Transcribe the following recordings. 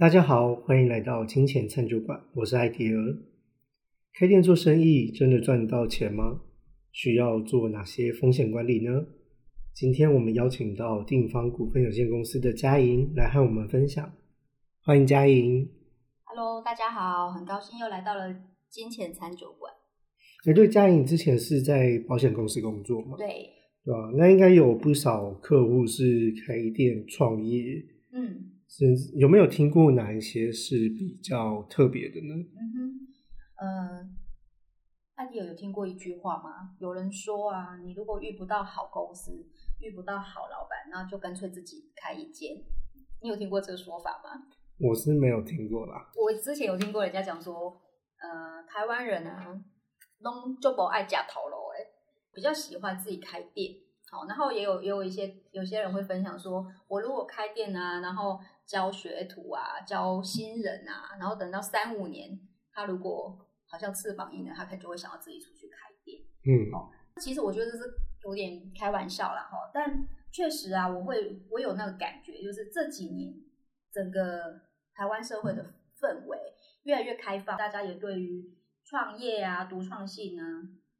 大家好，欢迎来到金钱餐酒馆，我是艾迪尔。开店做生意真的赚得到钱吗？需要做哪些风险管理呢？今天我们邀请到定方股份有限公司的嘉莹来和我们分享，欢迎嘉莹。Hello，大家好，很高兴又来到了金钱餐酒馆。哎，对，嘉莹之前是在保险公司工作嘛？对，对吧？那应该有不少客户是开店创业，嗯是有没有听过哪一些是比较特别的呢？嗯哼，呃，艾迪尔有听过一句话吗？有人说啊，你如果遇不到好公司，遇不到好老板，那就干脆自己开一间。你有听过这个说法吗？我是没有听过啦。我之前有听过人家讲说，呃，台湾人啊，拢就不爱假头楼，哎，比较喜欢自己开店。好，然后也有也有一些有些人会分享说，我如果开店啊，然后教学徒啊，教新人啊，然后等到三五年，他如果好像翅膀硬了，他可能就会想要自己出去开店。嗯，其实我觉得这是有点开玩笑啦，哈，但确实啊，我会我有那个感觉，就是这几年整个台湾社会的氛围越来越开放，大家也对于创业啊、独创性呢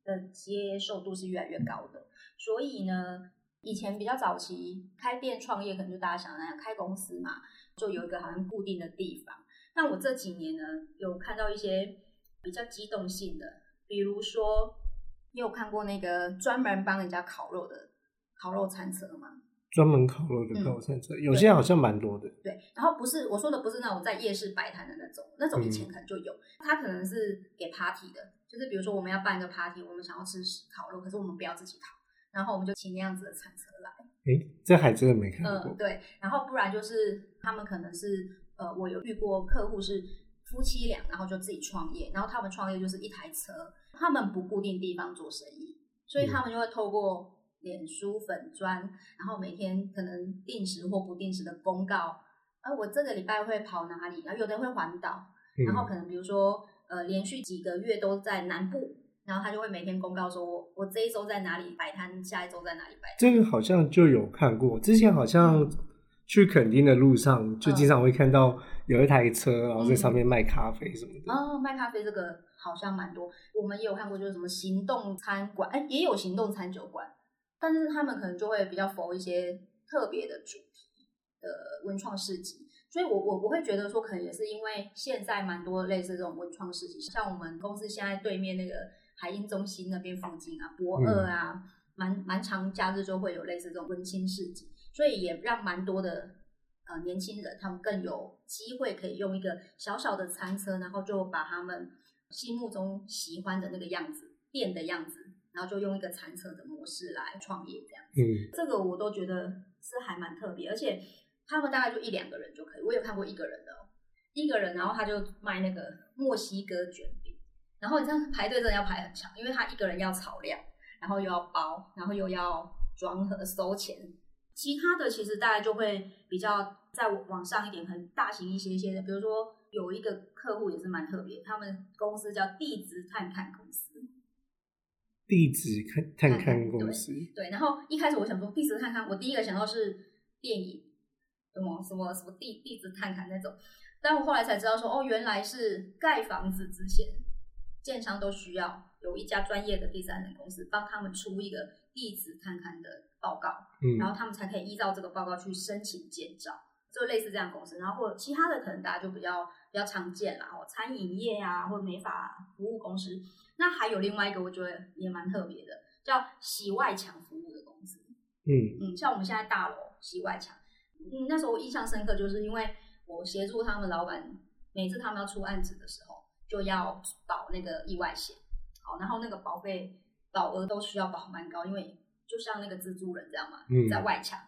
的接受度是越来越高的。所以呢，以前比较早期开店创业，可能就大家想的那样开公司嘛，就有一个好像固定的地方。但我这几年呢，有看到一些比较机动性的，比如说，你有看过那个专门帮人家烤肉的烤肉餐车吗？专门烤肉的烤肉餐车，有些好像蛮多的。对，然后不是我说的不是那种在夜市摆摊的那种，那种以前可能就有，它可能是给 party 的，就是比如说我们要办一个 party，我们想要吃烤肉，可是我们不要自己烤，然后我们就请那样子的铲车来。诶，这还真的没看嗯，过。对，然后不然就是他们可能是呃，我有遇过客户是夫妻俩，然后就自己创业，然后他们创业就是一台车，他们不固定地方做生意，所以他们就会透过脸书粉砖，然后每天可能定时或不定时的公告，啊，我这个礼拜会跑哪里，然后有的人会环岛，嗯然后可能比如说呃连续几个月都在南部。然后他就会每天公告说我，我这一周在哪里摆摊，下一周在哪里摆摊。这个好像就有看过，之前好像去垦丁的路上，就经常会看到有一台车，然后在上面卖咖啡什么的。哦，卖咖啡这个好像蛮多，我们也有看过，就是什么行动餐馆，哎，也有行动餐酒馆，但是他们可能就会比较否一些特别的主题的文创市集。所以我，我我会觉得说，可能也是因为现在蛮多类似这种文创市集，像我们公司现在对面那个海印中心那边附近啊，博二啊，蛮蛮长假日就会有类似这种温馨市集，所以也让蛮多的呃年轻人他们更有机会可以用一个小小的餐车，然后就把他们心目中喜欢的那个样子店的样子，然后就用一个餐车的模式来创业这样子。嗯，这个我都觉得是还蛮特别，而且他们大概就一两个人就可以。我有看过一个人的、哦，一个人，然后他就卖那个墨西哥卷饼，然后你这样排队真的要排很长，因为他一个人要炒料，然后又要包，然后又要装盒收钱。其他的其实大概就会比较再往上一点，很大型一些些的，比如说有一个客户也是蛮特别，他们公司叫地质探看公司。地址看探看公司，对，然后一开始我想说地质探勘，我第一个想到是电影，什么什么什么地地质探勘那种，但我后来才知道说，哦，原来是盖房子之前，建商都需要有一家专业的第三人公司帮他们出一个地址看看的报告，嗯，然后他们才可以依照这个报告去申请建造，就类似这样公司。然后或者其他的可能大家就比较比较常见啦，哦，餐饮业啊，或美发服务公司。那还有另外一个，我觉得也蛮特别的，叫洗外墙服务的公司。嗯嗯，像我们现在大楼洗外墙，嗯，那时候我印象深刻，就是因为我协助他们老板，每次他们要出案子的时候，就要保那个意外险，好，然后那个保费保额都需要保蛮高，因为就像那个蜘蛛人这样嘛，嗯在外墙，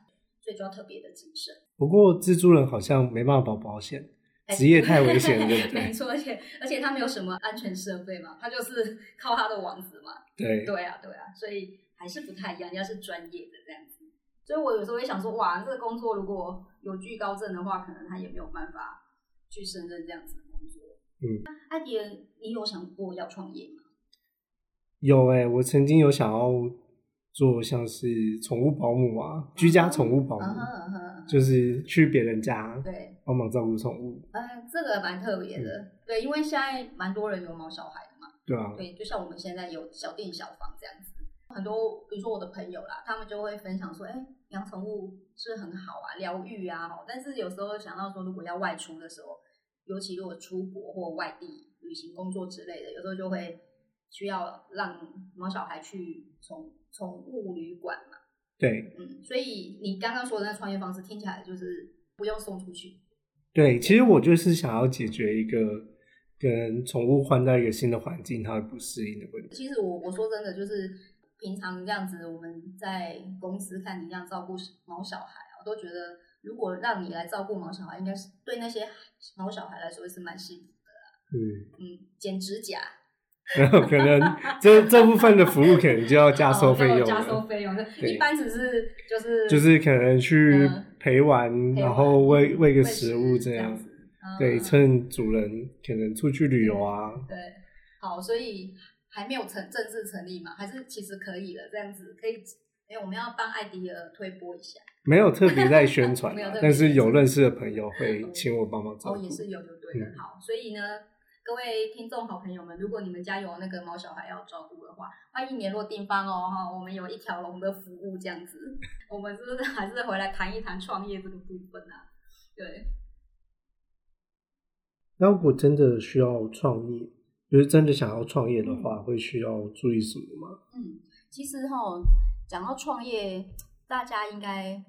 所以就要特别的谨慎。不过蜘蛛人好像没办法保保险，哎职业太危险了，对不对？没错，而且而且他没有什么安全设备嘛，他就是靠他的网子嘛。对，对啊，对啊，所以还是不太一样，人家是专业的这样子。所以我有时候会想说，哇，这个工作如果有惧高症的话，可能他也没有办法去胜任这样子的工作。嗯，阿迪尔，你有想过要创业吗？有哎、我曾经有想要做像是宠物保姆啊，居家宠物保姆，就是去别人家对，帮忙照顾宠物，哎，这个蛮特别的，对，因为现在蛮多人有毛小孩的嘛，对啊，对，就像我们现在有小店小房这样子，很多比如说我的朋友啦，他们就会分享说，哎，养宠物是很好啊，疗愈啊，哦。但是有时候想到说，如果要外出的时候，尤其如果出国或外地旅行、工作之类的，有时候就会需要让毛小孩去宠宠物旅馆嘛，对嗯，所以你刚刚说的那创业方式听起来就是不用送出去，对，其实我就是想要解决一个跟宠物换在一个新的环境它会不适应的问题。其实我我说真的，就是平常这样子，我们在公司看你这样照顾毛小孩啊，我都觉得如果让你来照顾毛小孩，应该是对那些毛小孩来说是蛮幸福的啦。嗯，嗯，剪指甲，然后可能这这部分的服务可能就要加收费用哦加收，费用，对一般只是就是就是可能去嗯陪玩，然后喂嗯喂个食食物这样。对，嗯趁主人可能出去旅游啊，对，好，所以还没有成正式成立嘛，还是其实可以了，这样子可以。哎，我们要帮艾迪尔推播一下。没有特别在宣传 但是有认识的朋友会请我帮忙照哦，顾。也是有就对了。嗯好，所以呢，各位听众好朋友们，如果你们家有那个毛小孩要照顾的话，欢迎联络定方哦哈，我们有一条龙的服务这样子。我们是不是还是回来谈一谈创业这个部分啊？对，那如果真的需要创业，就是真的想要创业的话，会需要注意什么吗？嗯，其实哈，讲到创业，大家应该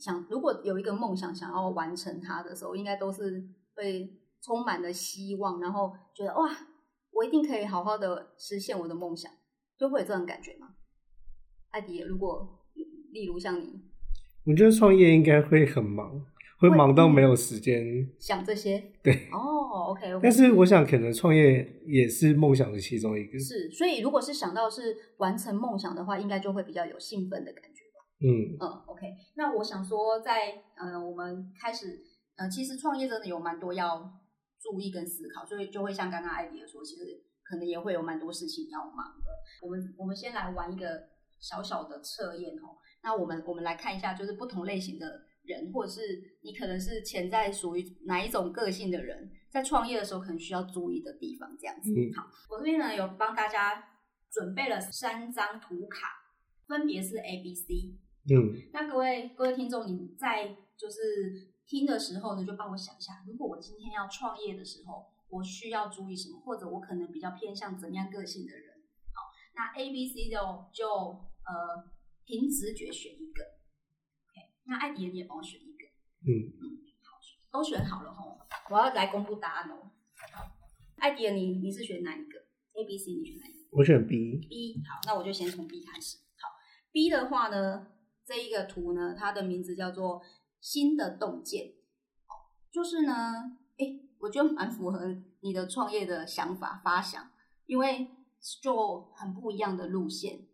想，如果有一个梦想想要完成它的时候，应该都是会充满了希望，然后觉得哇，我一定可以好好的实现我的梦想，就会有这种感觉吗？艾迪，如果例如像你我觉得创业应该会很忙，会会忙到没有时间。想这些，对，哦，OK，, o k 但是我想，可能创业也是梦想的其中一个。是，所以如果是想到是完成梦想的话，应该就会比较有兴奋的感觉。嗯，嗯，OK，那我想说在，呃我们开始，呃，其实创业真的有蛮多要注意跟思考，所以就会像刚刚艾迪尔说，其实可能也会有蛮多事情要忙的。我们我们先来玩一个小小的测验哦。那我们我们来看一下，就是不同类型的人，或者是你可能是潜在属于哪一种个性的人，在创业的时候可能需要注意的地方，这样子。嗯好，我这边呢有帮大家准备了三张图卡，分别是 A、B、C。嗯，那各位各位听众，你在就是听的时候呢，就帮我想一下，如果我今天要创业的时候，我需要注意什么，或者我可能比较偏向怎样个性的人。好，那 A、B、C 就就呃凭直觉选一个。OK，那艾迪你也帮我选一个。嗯嗯，好，都选好了吼，我要来公布答案哦。艾迪你你是选哪一个？A、B、C 你选哪一个？我选 B。B 好，那我就先从 B 开始。好，B 的话呢，这一个图呢，它的名字叫做新的洞见。哦，就是呢，诶，我觉得蛮符合你的创业的想法发想，因为就很不一样的路线。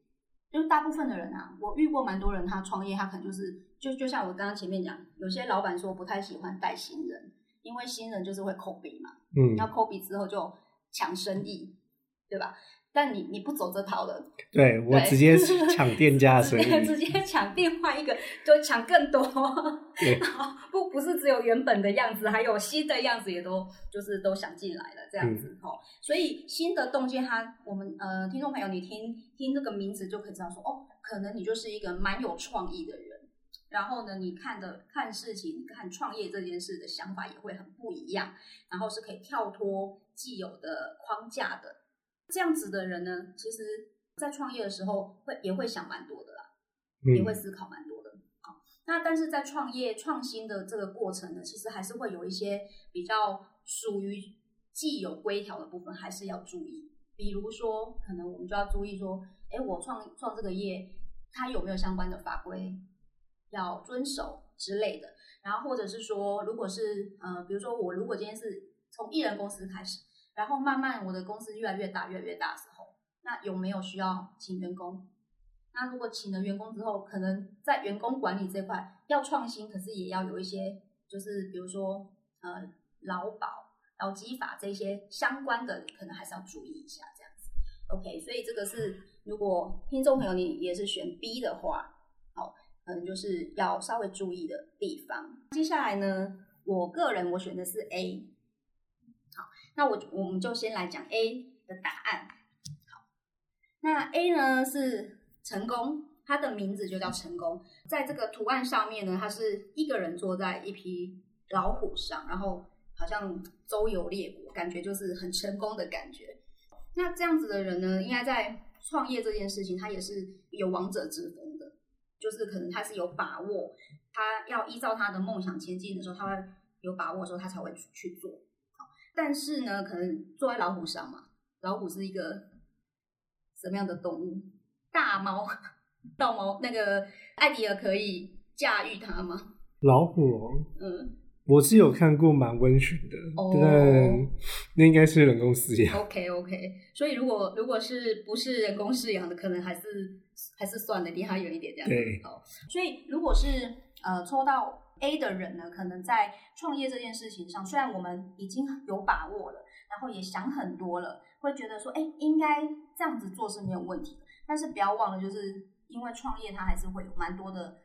就是大部分的人啊，我遇过蛮多人，他创业，他可能就是就就像我刚刚前面讲，有些老板说不太喜欢带新人，因为新人就是会抠鼻嘛，嗯，那抠鼻之后就抢生意，对吧？但你你不走这套了，对我直接 抢店家的直生意。接直接抢另外一个，就抢更多。对，不不是只有原本的样子，还有新的样子也都就是都想进来了这样嗯子哦。所以新的洞见它，我们呃听众朋友，你听听这个名字就可以知道说，哦，可能你就是一个蛮有创意的人。然后呢，你看的看事情、看创业这件事的想法也会很不一样，然后是可以跳脱既有的框架的。这样子的人呢，其实在创业的时候会也会想蛮多的啦。也会嗯，思考蛮多的。好，那但是在创业创新的这个过程呢，其实还是会有一些比较属于既有规条的部分，还是要注意。比如说，可能我们就要注意说，哎，我创创这个业，它有没有相关的法规要遵守之类的。然后或者是说，如果是呃，比如说我如果今天是从艺人公司开始，然后慢慢我的公司越来越大、越来越大的时候，那有没有需要请员工？那如果请了员工之后，可能在员工管理这块要创新，可是也要有一些，就是比如说呃劳保、劳基法这些相关的，可能还是要注意一下这样子。OK，所以这个是如果听众朋友你也是选 B 的话，好，可能就是要稍微注意的地方。接下来呢，我个人我选的是 A。那我我们就先来讲 A 的答案。好，那 A 呢是成功，它的名字就叫成功。在这个图案上面呢，它是一个人坐在一匹老虎上，然后好像周游列国，感觉就是很成功的感觉。那这样子的人呢，应该在创业这件事情，他也是有王者之风的，就是可能他是有把握，他要依照他的梦想前进的时候，他会有把握的时候，他才会去做。但是呢，可能坐在老虎上嘛，老虎是一个什么样的动物？大猫、大猫，那个艾迪尔可以驾驭它吗？老虎，嗯。我是有看过蛮温驯的，但那应该是人工饲养。OK OK，所以如果如果是不是人工饲养的，可能还是还是算了，离它远一点这样。对，好。所以如果是呃抽到 A 的人呢，可能在创业这件事情上，虽然我们已经有把握了，然后也想很多了，会觉得说，哎，应该这样子做是没有问题的。但是不要忘了，就是因为创业它还是会有蛮多的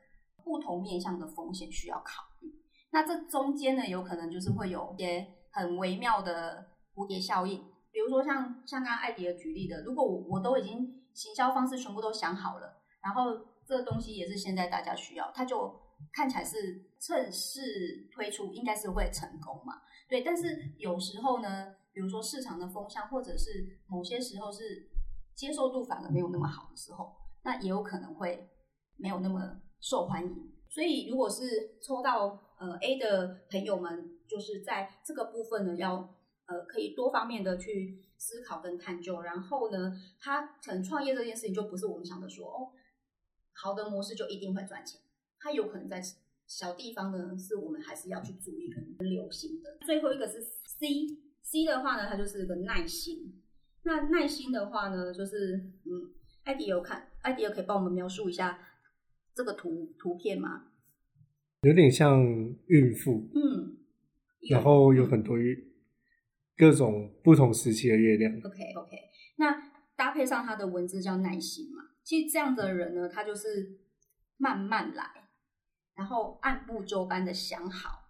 不同面向的风险需要考虑。那这中间呢，有可能就是会有一些很微妙的蝴蝶效应，比如说像像刚刚艾迪尔举例的，如果我我都已经行销方式全部都想好了，然后这个东西也是现在大家需要，它就看起来是趁势推出，应该是会成功嘛？对，但是有时候呢，比如说市场的风向，或者是某些时候是接受度反而没有那么好的时候，那也有可能会没有那么受欢迎。所以如果是抽到。呃，A 的朋友们就是在这个部分呢，要呃可以多方面的去思考跟探究，然后呢，他可能创业这件事情就不是我们想的说哦，好的模式就一定会赚钱，它有可能在小地方呢，是我们还是要去注意跟留心的。最后一个是 C，C 的话呢，它就是个耐心。那耐心的话呢，就是嗯，艾迪有看，艾迪有可以帮我们描述一下这个图图片吗？有点像孕妇，嗯，然后有很多各种不同时期的月亮。OK OK，那搭配上他的文字叫耐心嘛，其实这样的人呢，他就是慢慢来，然后按部就班的想好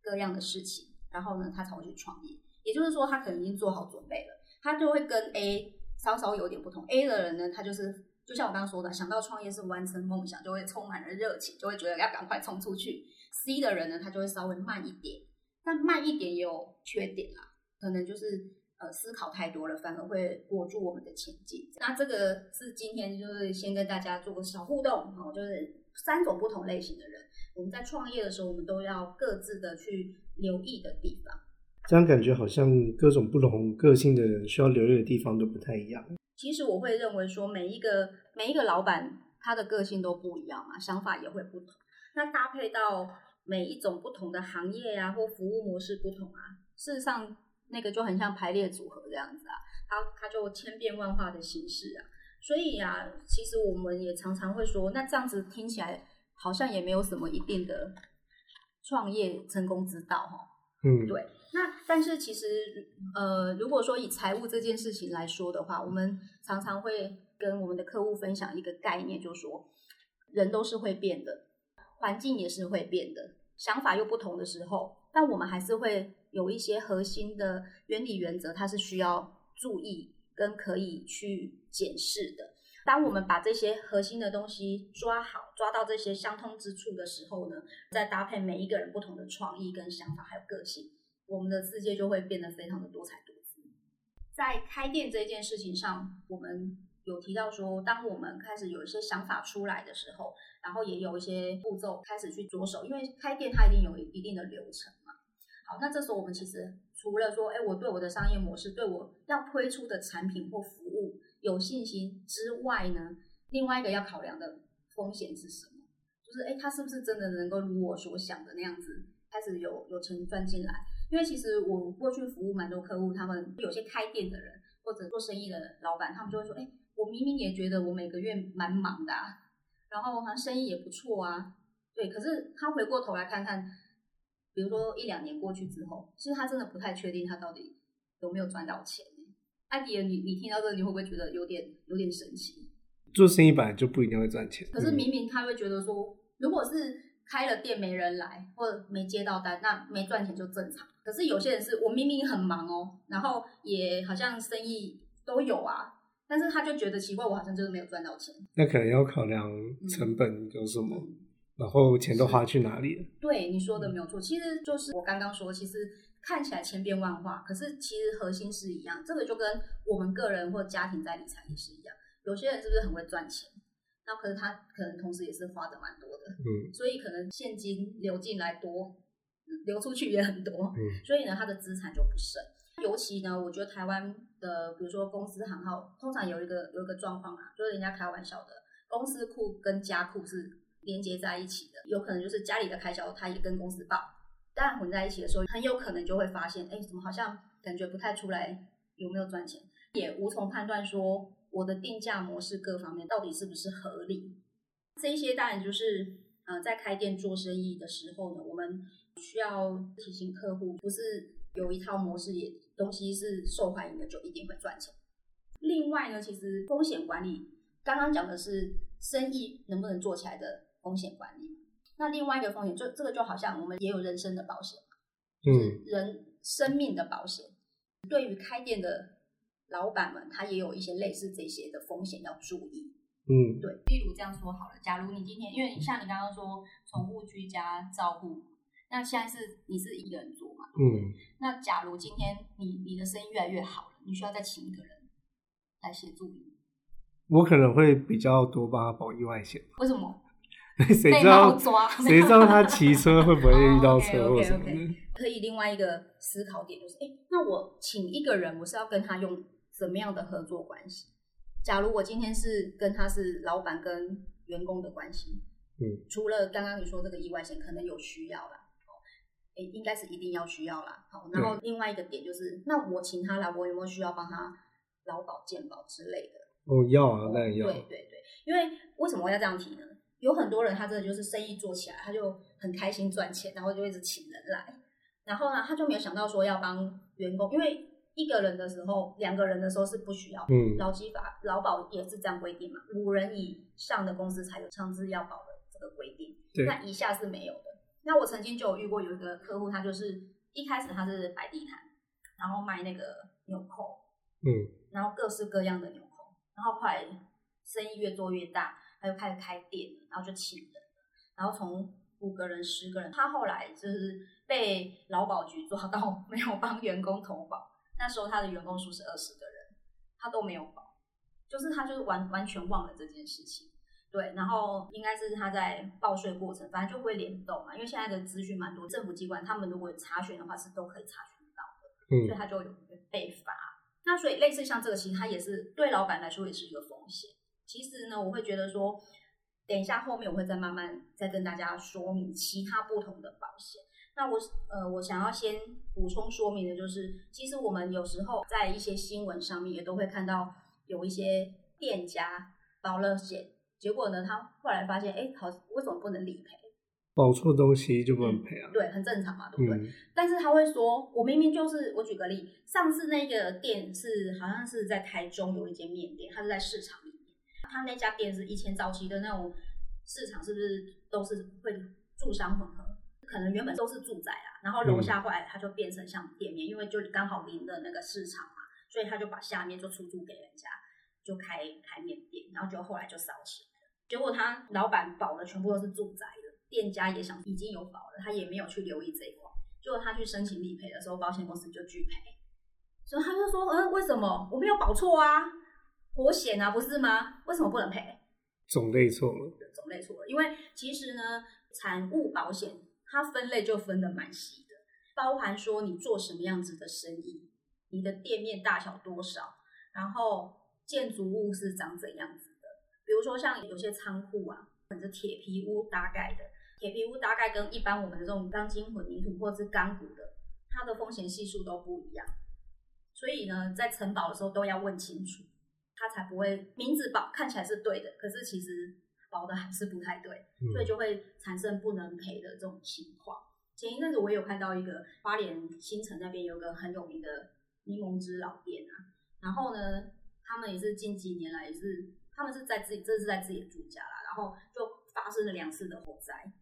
各样的事情，然后呢，他才会去创业。也就是说，他可能已经做好准备了，他就会跟 A 稍稍有点不同。A 的人呢，他就是。就像我刚刚说的，想到创业是完成梦想，就会充满了热情，就会觉得要赶快冲出去。C 的人呢，他就会稍微慢一点，但慢一点也有缺点啦，可能就是呃思考太多了，反而会裹住我们的前进。那这个是今天就是先跟大家做个小互动哦，就是三种不同类型的人，我们在创业的时候，我们都要各自的去留意的地方。这样感觉好像各种不同个性的人需要留意的地方都不太一样。其实我会认为说，每一个每一个老板他的个性都不一样嘛，想法也会不同。那搭配到每一种不同的行业呀，或服务模式不同啊，事实上那个就很像排列组合这样子啊，它它就千变万化的形式啊。所以啊，其实我们也常常会说，那这样子听起来好像也没有什么一定的创业成功之道哈。嗯，对。那但是其实，呃，如果说以财务这件事情来说的话，我们常常会跟我们的客户分享一个概念，就是说，人都是会变的，环境也是会变的，想法又不同的时候，但我们还是会有一些核心的原理原则，它是需要注意跟可以去检视的。当我们把这些核心的东西抓好，抓到这些相通之处的时候呢，再搭配每一个人不同的创意跟想法还有个性。我们的世界就会变得非常的多彩多姿。在开店这件事情上，我们有提到说，当我们开始有一些想法出来的时候，然后也有一些步骤开始去着手，因为开店它一定有一定的流程嘛。好，那这时候我们其实除了说，哎，我对我的商业模式，对我要推出的产品或服务有信心之外呢，另外一个要考量的风险是什么？就是，哎，他是不是真的能够如我所想的那样子，开始有有钱赚进来？因为其实我过去服务蛮多客户，他们有些开店的人或者做生意的老板，他们就会说：“哎，我明明也觉得我每个月蛮忙的，啊然后好像生意也不错啊，对。可是他回过头来看看，比如说一两年过去之后，其实他真的不太确定他到底有没有赚到钱。艾迪尔，你你听到这个，你会不会觉得有点有点神奇？做生意本来就不一定会赚钱，可是明明他会觉得说，如果是开了店没人来，或者没接到单，那没赚钱就正常。可是有些人是我明明很忙哦，然后也好像生意都有啊，但是他就觉得奇怪，我好像就是没有赚到钱。那可能要考量成本有什么，然后钱都花去哪里了。对你说的没有错，其实就是我刚刚说，其实看起来千变万化，可是其实核心是一样。这个就跟我们个人或家庭在理财也是一样。有些人是不是很会赚钱？那可是他可能同时也是花的蛮多的，嗯，所以可能现金流进来多，流出去也很多，嗯，所以呢，他的资产就不剩。尤其呢，我觉得台湾的，比如说公司行号，通常有一个有一个状况啊，就是人家开玩笑的，公司库跟家库是连接在一起的，有可能就是家里的开销他也跟公司报，但混在一起的时候，很有可能就会发现，哎，怎么好像感觉不太出来有没有赚钱，也无从判断说。我的定价模式各方面到底是不是合理？这些当然就是，呃，在开店做生意的时候呢，我们需要提醒客户，不是有一套模式，也东西是受欢迎的就一定会赚钱。另外呢，其实风险管理，刚刚讲的是生意能不能做起来的风险管理。那另外一个风险，就这个就好像我们也有人身的保险，嗯，人生命的保险，对于开店的。老板们，他也有一些类似这些的风险要注意。嗯，对。例如这样说好了，假如你今天，因为像你刚刚说宠物居家照顾，那现在是你是一个人做嘛？嗯。那假如今天你你的生意越来越好了，你需要再请一个人来协助你。我可能会比较多帮他保意外险。为什么？谁知道？谁知道他骑车会不会遇到车祸什么的？可以另外一个思考点就是，哎，那我请一个人，我是要跟他用。怎么样的合作关系？假如我今天是跟他是老板跟员工的关系，嗯，除了刚刚你说这个意外险可能有需要啦，哦，哎，应该是一定要需要啦。好，然后另外一个点就是，那我请他来，我有没有需要帮他劳保健保之类的？哦，要啊，那要。对对对，因为为什么我要这样提呢？有很多人他真的就是生意做起来，他就很开心赚钱，然后就一直请人来，然后呢，他就没有想到说要帮员工，因为。一个人的时候，两个人的时候是不需要。嗯，劳基法、劳保也是这样规定嘛。五人以上的公司才有强制要保的这个规定。对，那以下是没有的。那我曾经就有遇过有一个客户，他就是一开始他是摆地摊，然后卖那个纽扣，嗯，然后各式各样的纽扣，然后后来生意越做越大，他就开始开店，然后就请人，然后从五个人、十个人，他后来就是被劳保局抓到没有帮员工投保。那时候他的员工数是二十个人，他都没有保，就是他就是完完全忘了这件事情。对，然后应该是他在报税过程，反正就会联动嘛，因为现在的资讯蛮多，政府机关他们如果有查询的话是都可以查询到的，嗯，所以他就有被罚。那所以类似像这个，其实他也是对老板来说也是一个风险。其实呢，我会觉得说，等一下后面我会再慢慢再跟大家说明其他不同的保险。那我呃，我想要先补充说明的就是，其实我们有时候在一些新闻上面也都会看到有一些店家保了险，结果呢，他后来发现，哎，好，为什么不能理赔？保错东西就不能赔啊？对，很正常嘛，对不对？但是他会说，我明明就是，我举个例，上次那个店是好像是在台中有一间面店，它是在市场他那家店是以前早期的那种市场，是不是都是会住商混合？可能原本都是住宅啊，然后楼下后来它就变成像店面，因为就刚好临的那个市场嘛，所以他就把下面就出租给人家，就开开面店，然后就后来就烧起来了。结果他老板保的全部都是住宅的，店家也想已经有保了，他也没有去留意这一块。结果他去申请理赔的时候，保险公司就拒赔，所以他就说：“嗯，为什么我没有保错啊？保险啊，不是吗？为什么不能赔？”种类错了，种类错了，因为其实呢，产物保险。它分类就分的蛮细的，包含说你做什么样子的生意，你的店面大小多少，然后建筑物是长怎样子的。比如说像有些仓库啊，或者铁皮屋搭盖的，铁皮屋搭盖跟一般我们的这种钢筋混凝土或是钢骨的，它的风险系数都不一样。所以呢，在承保的时候都要问清楚，它才不会名字保看起来是对的，可是其实。保的还是不太对，所以就会产生不能赔的这种情况。前一阵子我有看到一个花莲新城那边有个很有名的柠檬汁老店啊，然后呢，他们也是近几年来也是，他们是在自己这是在自己的住家啦，然后就发生了两次的火灾。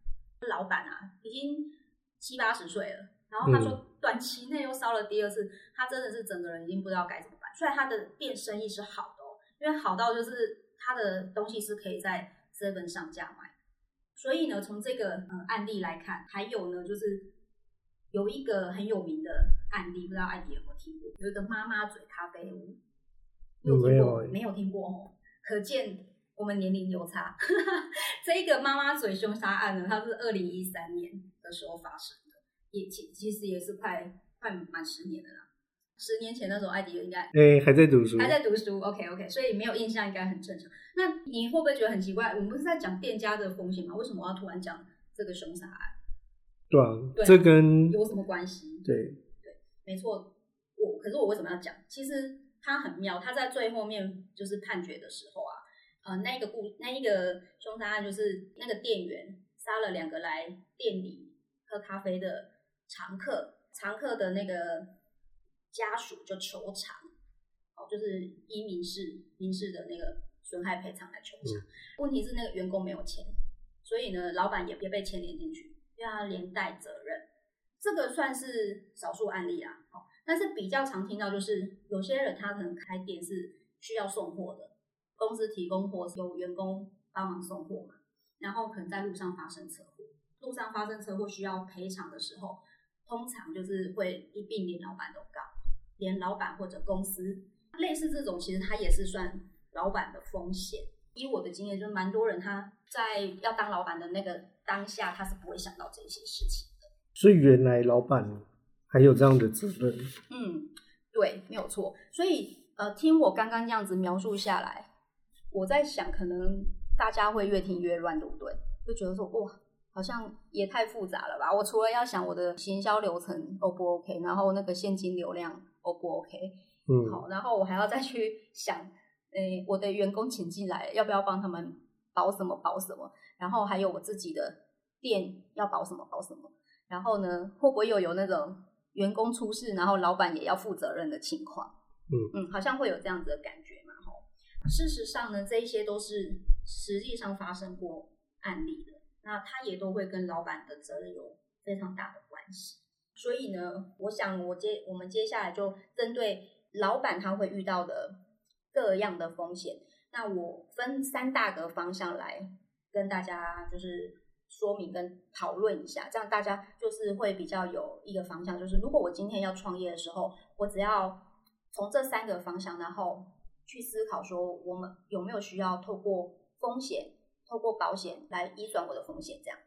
老板啊，已经七八十岁了，然后他说短期内又烧了第二次，他真的是整个人已经不知道该怎么办。虽然他的店生意是好因为好到就是他的东西是可以在 Seven 上架买。所以呢，从这个呃案例来看，还有呢，就是有一个很有名的案例，不知道艾迪有没有听过？有一个妈妈嘴咖啡屋，有没有？没有听过哦，可见我们年龄有差。这个妈妈嘴凶杀案呢，它是二零一三年的时候发生的，也其其实也是快快满十年了啦。十年前那时候，艾迪应该哎还在读书，还在读书。OK OK，所以没有印象应该很正常。那你会不会觉得很奇怪？我们不是在讲店家的风险吗？为什么我要突然讲这个凶杀案？对啊，这跟有什么关系？对对，没错。我可是我为什么要讲？其实他很妙，他在最后面就是判决的时候啊，呃，那个故那一个凶杀案就是那个店员杀了两个来店里喝咖啡的常客，常客的那个。家属就求偿，哦，就是依民事民事的那个损害赔偿来求偿。问题是那个员工没有钱，所以呢，老板也也被牵连进去，要他连带责任。这个算是少数案例啊，哦，但是比较常听到就是有些人他可能开店是需要送货的，公司提供货，有员工帮忙送货嘛，然后可能在路上发生车祸，路上发生车祸需要赔偿的时候，通常就是会一并连老板都告。连老板或者公司类似这种，其实它也是算老板的风险。以我的经验，就蛮多人他在要当老板的那个当下，他是不会想到这些事情的。所以原来老板还有这样的责任。嗯，对，没有错。所以呃，听我刚刚这样子描述下来，我在想，可能大家会越听越乱，对不对？就觉得说，哇。好像也太复杂了吧！我除了要想我的行销流程 O 不 OK，然后那个现金流量 O 不 OK，嗯，好，然后我还要再去想，诶，我的员工请进来要不要帮他们保什么保什么，然后还有我自己的店要保什么保什么，然后呢，会不会又有那种员工出事，然后老板也要负责任的情况？嗯嗯，好像会有这样子的感觉嘛，吼。事实上呢，这一些都是实际上发生过案例的。那他也都会跟老板的责任有非常大的关系，所以呢，我想我接我们接下来就针对老板他会遇到的各样的风险，那我分三大个方向来跟大家就是说明跟讨论一下，这样大家就是会比较有一个方向，就是如果我今天要创业的时候，我只要从这三个方向，然后去思考说我们有没有需要透过风险。透过保险来移转我的风险，这样，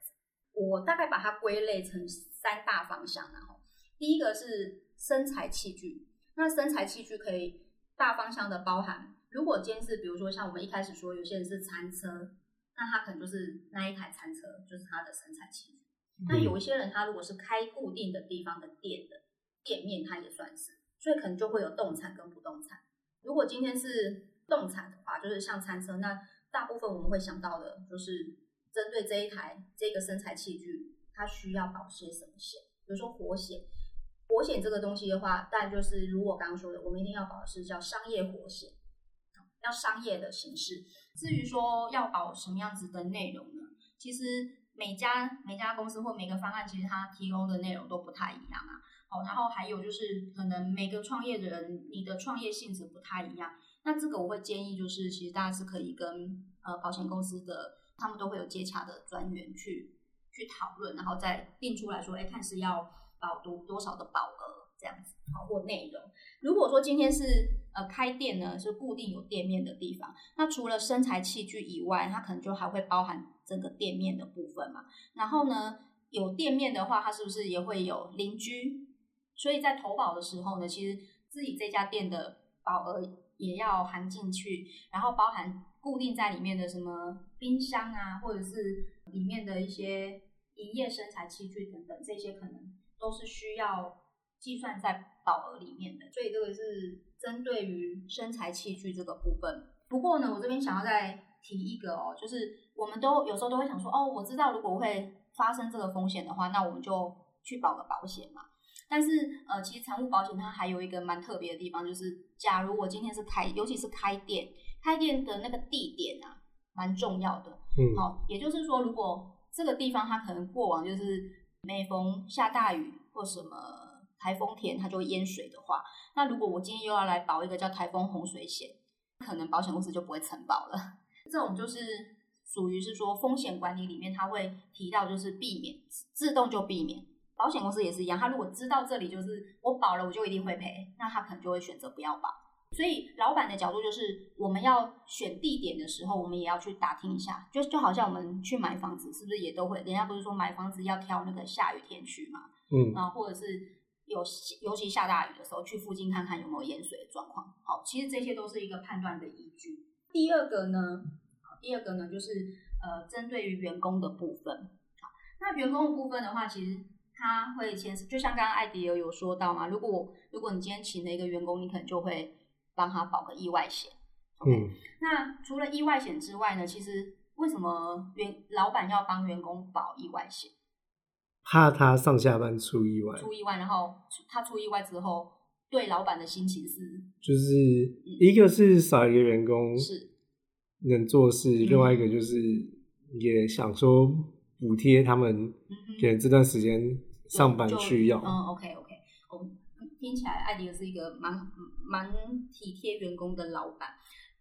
我大概把它归类成三大方向。然后，第一个是生材器具，那生材器具可以大方向的包含，如果今天是比如说像我们一开始说，有些人是餐车，那他可能就是那一台餐车就是他的生材器具。那有一些人他如果是开固定的地方的店的店面，他也算是，所以可能就会有动产跟不动产。如果今天是动产的话，就是像餐车那。大部分我们会想到的，就是针对这一台这个生产器具，它需要保些什么险？比如说火险，火险这个东西的话，但就是如我刚刚说的，我们一定要保的是叫商业火险，要商业的形式。至于说要保什么样子的内容呢？其实每家每家公司或每个方案，其实它提供的内容都不太一样啊。哦，然后还有就是可能每个创业的人，你的创业性质不太一样。那这个我会建议，就是其实大家是可以跟呃保险公司的，他们都会有接洽的专员去去讨论，然后再定出来说，哎，看是要保多多少的保额这样子，好或内容。如果说今天是呃开店呢，是固定有店面的地方，那除了生材器具以外，它可能就还会包含整个店面的部分嘛。然后呢，有店面的话，它是不是也会有邻居？所以在投保的时候呢，其实自己这家店的保额。也要含进去，然后包含固定在里面的什么冰箱啊，或者是里面的一些营业生产器具等等，这些可能都是需要计算在保额里面的。所以这个是针对于生产器具这个部分。不过呢，我这边想要再提一个哦，就是我们都有时候都会想说，哦，我知道如果会发生这个风险的话，那我们就去保个保险嘛。但是呃，其实产物保险它还有一个蛮特别的地方，就是假如我今天是开，尤其是开店，开店的那个地点啊，蛮重要的。嗯，好，也就是说，如果这个地方它可能过往就是每逢下大雨或什么台风天，它就会淹水的话，那如果我今天又要来保一个叫台风洪水险，可能保险公司就不会承保了。这种就是属于是说风险管理里面，它会提到就是避免自动就避免。保险公司也是一样，他如果知道这里就是我保了，我就一定会赔，那他可能就会选择不要保。所以老板的角度就是，我们要选地点的时候，我们也要去打听一下，就就好像我们去买房子，是不是也都会？人家不是说买房子要挑那个下雨天去嘛？嗯，啊，或者是有尤其下大雨的时候，去附近看看有没有淹水的状况。好，其实这些都是一个判断的依据。第二个呢，第二个呢就是呃，针对于员工的部分。好，那员工的部分的话，其实。他会牵涉，就像刚刚艾迪尔有说到嘛，如果如果你今天请了一个员工，你可能就会帮他保个意外险。嗯，那除了意外险之外呢，其实为什么员老板要帮员工保意外险？怕他上下班出意外。出意外，然后他出意外之后，对老板的心情是，就是一个是少一个员工是能做事，另外一个就是也想说补贴他们给这段时间。上班需要，嗯，OK OK，我听起来艾迪尔是一个蛮蛮体贴员工的老板，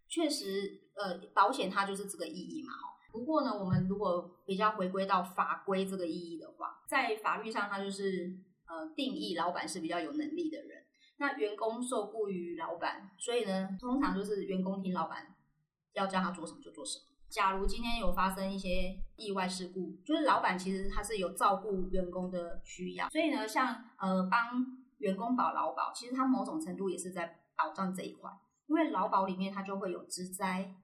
确实，呃，保险它就是这个意义嘛，不过呢，我们如果比较回归到法规这个意义的话，在法律上它就是呃定义老板是比较有能力的人，那员工受雇于老板，所以呢，通常就是员工听老板要叫他做什么就做什么。假如今天有发生一些意外事故，就是老板其实他是有照顾员工的需要，所以呢，像呃帮员工保劳保，其实他某种程度也是在保障这一块，因为劳保里面它就会有职灾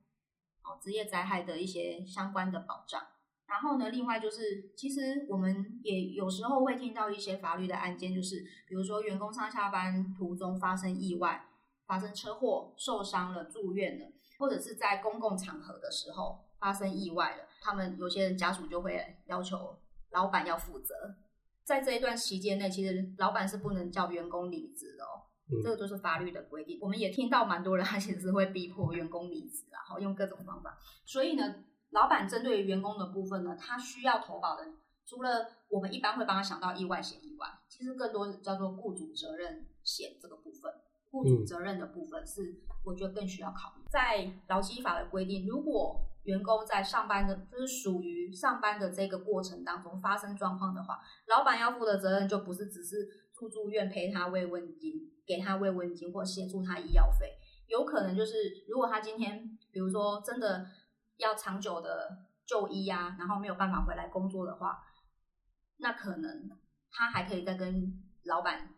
哦职业灾害的一些相关的保障。然后呢，另外就是其实我们也有时候会听到一些法律的案件，就是比如说员工上下班途中发生意外，发生车祸受伤了住院了。或者是在公共场合的时候发生意外了，他们有些人家属就会要求老板要负责。在这一段期间内，其实老板是不能叫员工离职的哦，这个就是法律的规定。我们也听到蛮多人，他其实是会逼迫员工离职，然后用各种方法。所以呢，老板针对于员工的部分呢，他需要投保的，除了我们一般会帮他想到意外险以外，其实更多叫做雇主责任险这个部分。雇主责任的部分是，我觉得更需要考虑。在劳基法的规定，如果员工在上班的，就是属于上班的这个过程当中发生状况的话，老板要负的责任就不是只是出住院陪他慰问金，给他慰问金或协助他医药费，有可能就是如果他今天，比如说真的要长久的就医啊，然后没有办法回来工作的话，那可能他还可以再跟老板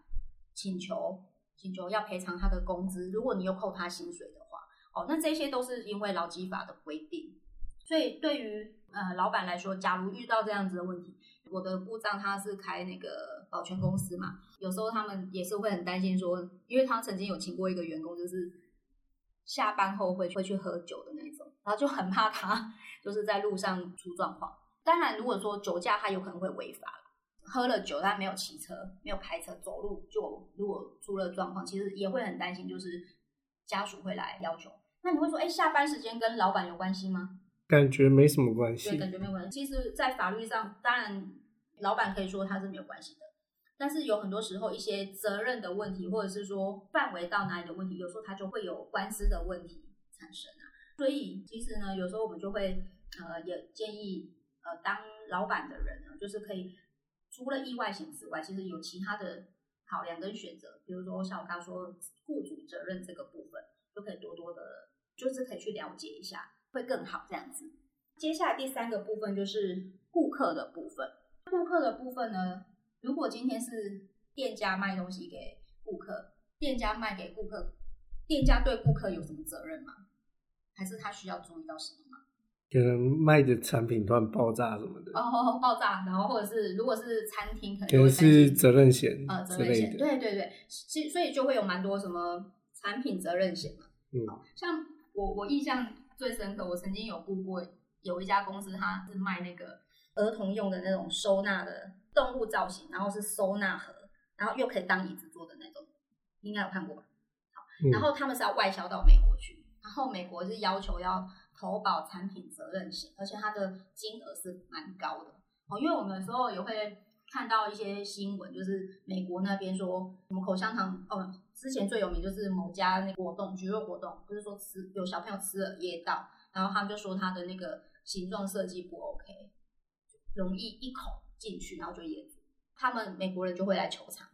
请求。请求要赔偿他的工资，如果你又扣他薪水的话，哦，那这些都是因为劳基法的规定。所以对于呃老板来说，假如遇到这样子的问题，我的部长他是开那个保全公司嘛，有时候他们也是会很担心说，因为他曾经有请过一个员工，就是下班后会会去喝酒的那种，然后就很怕他 就是在路上出状况。当然，如果说酒驾，他有可能会违法。喝了酒，但没有骑车，没有开车，走路就如果出了状况，其实也会很担心，就是家属会来要求。那你会说，哎，下班时间跟老板有关系吗？感觉没什么关系。对，感觉没有关系。其实，在法律上，当然老板可以说他是没有关系的，但是有很多时候一些责任的问题，或者是说范围到哪里的问题，有时候他就会有官司的问题产生啊。所以，其实呢，有时候我们就会呃，也建议呃，当老板的人呢，就是可以。除了意外险之外，其实有其他的考量跟选择，比如说像我刚刚说雇主责任这个部分，都可以多多的，就是可以去了解一下，会更好这样子。接下来第三个部分就是顾客的部分。顾客的部分呢，如果今天是店家卖东西给顾客，店家卖给顾客，店家对顾客有什么责任吗？还是他需要注意到什么吗？可能卖的产品突然爆炸什么的哦，爆炸，然后或者是如果是餐厅，可能是责任险呃，责任险，对对对，其所以就会有蛮多什么产品责任险嘛。嗯，像我我印象最深刻，我曾经有顾过有一家公司，它是卖那个儿童用的那种收纳的动物造型，然后是收纳盒，然后又可以当椅子坐的那种，应该有看过吧？然后他们是要外销到美国去，然后美国是要求要投保产品责任险，而且它的金额是蛮高的哦。因为我们有时候也会看到一些新闻，就是美国那边说什么口香糖哦，之前最有名就是某家那个果冻橘肉果冻，不是说吃有小朋友吃了噎到，然后他们就说它的那个形状设计不 OK，容易一口进去，然后就噎住。他们美国人就会来求偿，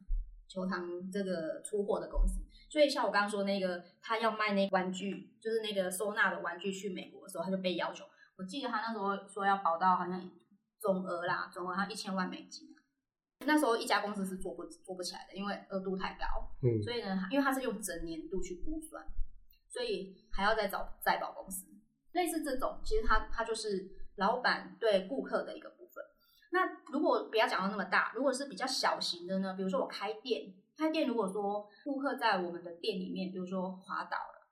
求偿这个出货的公司。所以像我刚刚说那个，他要卖那个玩具，就是那个收纳的玩具去美国的时候，他就被要求。我记得他那时候说要保到好像总额啦，总额他一千万美金。那时候一家公司是做不做不起来的，因为额度太高。嗯所以呢，因为它是用整年度去估算，所以还要再找再保公司。类似这种，其实它它就是老板对顾客的一个部分。那如果不要讲到那么大，如果是比较小型的呢，比如说我开店，开店如果说顾客在我们的店里面，比如说滑倒了、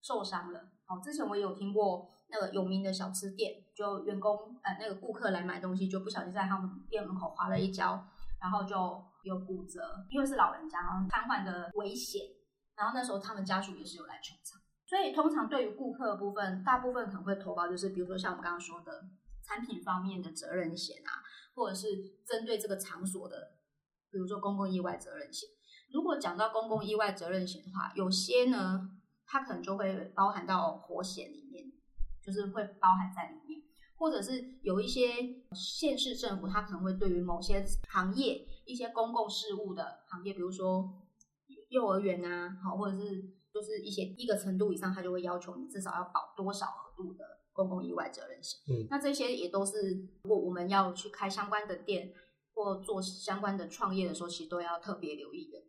受伤了，好，之前我也有听过那个有名的小吃店，就员工呃那个顾客来买东西，就不小心在他们店门口滑了一跤，然后就有骨折，因为是老人家，然后瘫痪的危险，然后那时候他们家属也是有来求偿。所以通常对于顾客部分，大部分可能会投保，就是比如说像我们刚刚说的产品方面的责任险啊，或者是针对这个场所的，比如说公共意外责任险。如果讲到公共意外责任险的话，有些呢，它可能就会包含到活险里面，就是会包含在里面，或者是有一些县市政府，它可能会对于某些行业、一些公共事务的行业，比如说幼儿园啊，好，或者是就是一些一个程度以上，它就会要求你至少要保多少额度的公共意外责任险。嗯那这些也都是如果我们要去开相关的店或做相关的创业的时候，其实都要特别留意的。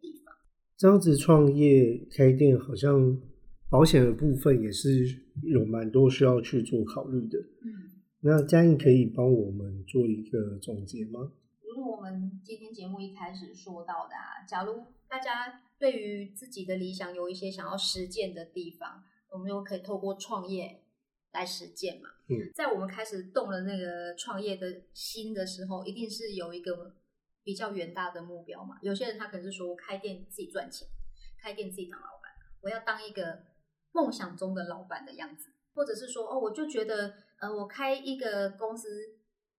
这样子创业开店，好像保险的部分也是有蛮多需要去做考虑的。嗯。那嘉颖可以帮我们做一个总结吗？如我们今天节目一开始说到的啊，假如大家对于自己的理想有一些想要实践的地方，我们就可以透过创业来实践嘛。嗯，在我们开始动了那个创业的心的时候，一定是有一个比较远大的目标嘛。有些人他可能是说我开店自己赚钱，开店自己当老板，我要当一个梦想中的老板的样子，或者是说哦，我就觉得呃，我开一个公司。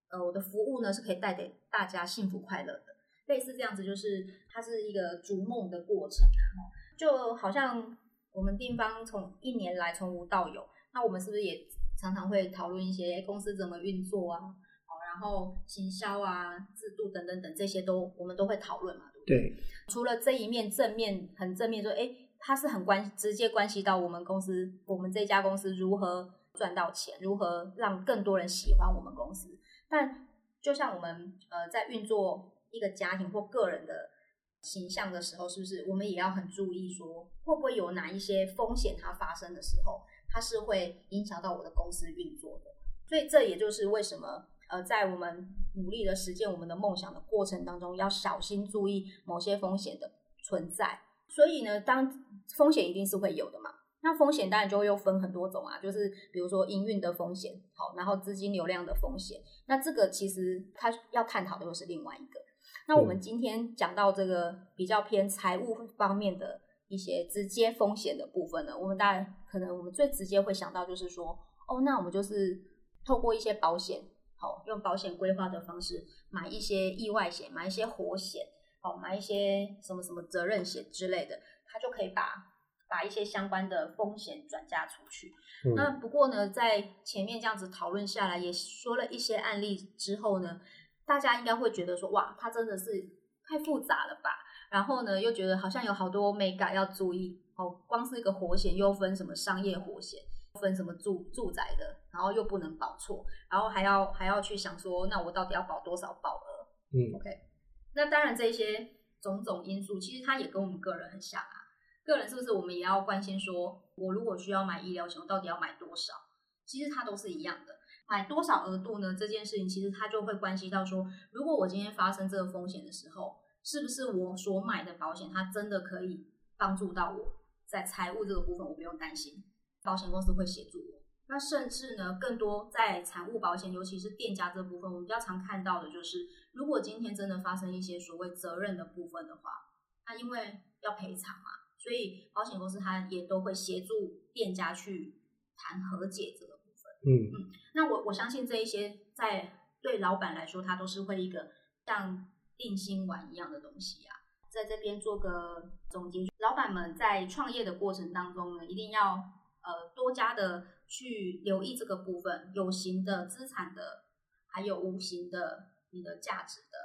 呃，我的服务呢是可以带给大家幸福快乐的，类似这样子，就是它是一个逐梦的过程啊。就好像我们地方从一年来从无到有，那我们是不是也常常会讨论一些公司怎么运作啊？哦，然后行销啊、制度等等等这些都我们都会讨论嘛，对不对？对，除了这一面正面很正面说，哎，它是很关直接关系到我们公司，我们这家公司如何赚到钱，如何让更多人喜欢我们公司。但就像我们呃在运作一个家庭或个人的形象的时候，是不是我们也要很注意说，会不会有哪一些风险它发生的时候，它是会影响到我的公司运作的？所以这也就是为什么呃在我们努力的实践我们的梦想的过程当中，要小心注意某些风险的存在。所以呢，当风险一定是会有的嘛。那风险当然就又分很多种啊，就是比如说营运的风险，好，然后资金流量的风险。那这个其实它要探讨的又是另外一个。那我们今天讲到这个比较偏财务方面的一些直接风险的部分呢，我们当然可能我们最直接会想到就是说，哦，那我们就是透过一些保险，好，用保险规划的方式买一些意外险，买一些活险，好，买一些什么什么责任险之类的，它就可以把。把一些相关的风险转嫁出去。嗯那不过呢，在前面这样子讨论下来，也说了一些案例之后呢，大家应该会觉得说，哇，它真的是太复杂了吧？然后呢，又觉得好像有好多美感要注意。哦，光是一个活险又分什么商业活险，分什么住住宅的，然后又不能保错，然后还要还要去想说，那我到底要保多少保额？嗯，OK。那当然，这些种种因素，其实它也跟我们个人很像啊。个人是不是我们也要关心说，我如果需要买医疗险，我到底要买多少？其实它都是一样的，买多少额度呢？这件事情其实它就会关系到说，如果我今天发生这个风险的时候，是不是我所买的保险它真的可以帮助到我在财务这个部分，我不用担心，保险公司会协助我。那甚至呢，更多在产物保险，尤其是店家这部分，我们比较常看到的就是，如果今天真的发生一些所谓责任的部分的话，那因为要赔偿嘛，所以保险公司它也都会协助店家去谈和解这个部分。嗯嗯那我我相信这一些在对老板来说，它都是会一个像定心丸一样的东西啊。在这边做个总结，老板们在创业的过程当中呢，一定要呃多加的去留意这个部分，有形的资产的，还有无形的你的价值的，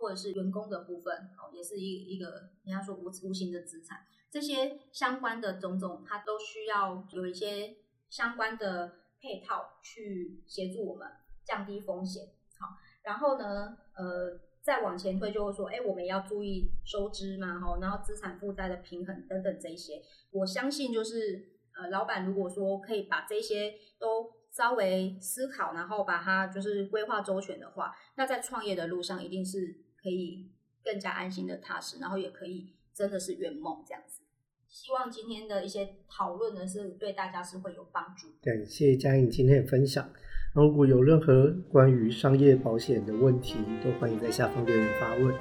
或者是员工的部分，哦，也是一一个人家说无无形的资产，这些相关的种种，它都需要有一些相关的配套去协助我们降低风险。好，然后呢，呃，再往前推就会说，哎，我们也要注意收支嘛，哈，然后资产负债的平衡等等这一些。我相信就是，呃，老板如果说可以把这些都稍微思考，然后把它就是规划周全的话，那在创业的路上一定是可以更加安心的踏实，然后也可以真的是圆梦这样子。希望今天的一些讨论呢，是对大家是会有帮助。感谢嘉颖今天的分享。如果有任何关于商业保险的问题，都欢迎在下方留言发问，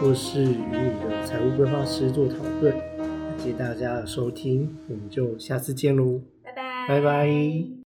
或是与你的财务规划师做讨论。感谢大家的收听，我们就下次见喽，拜拜，拜拜。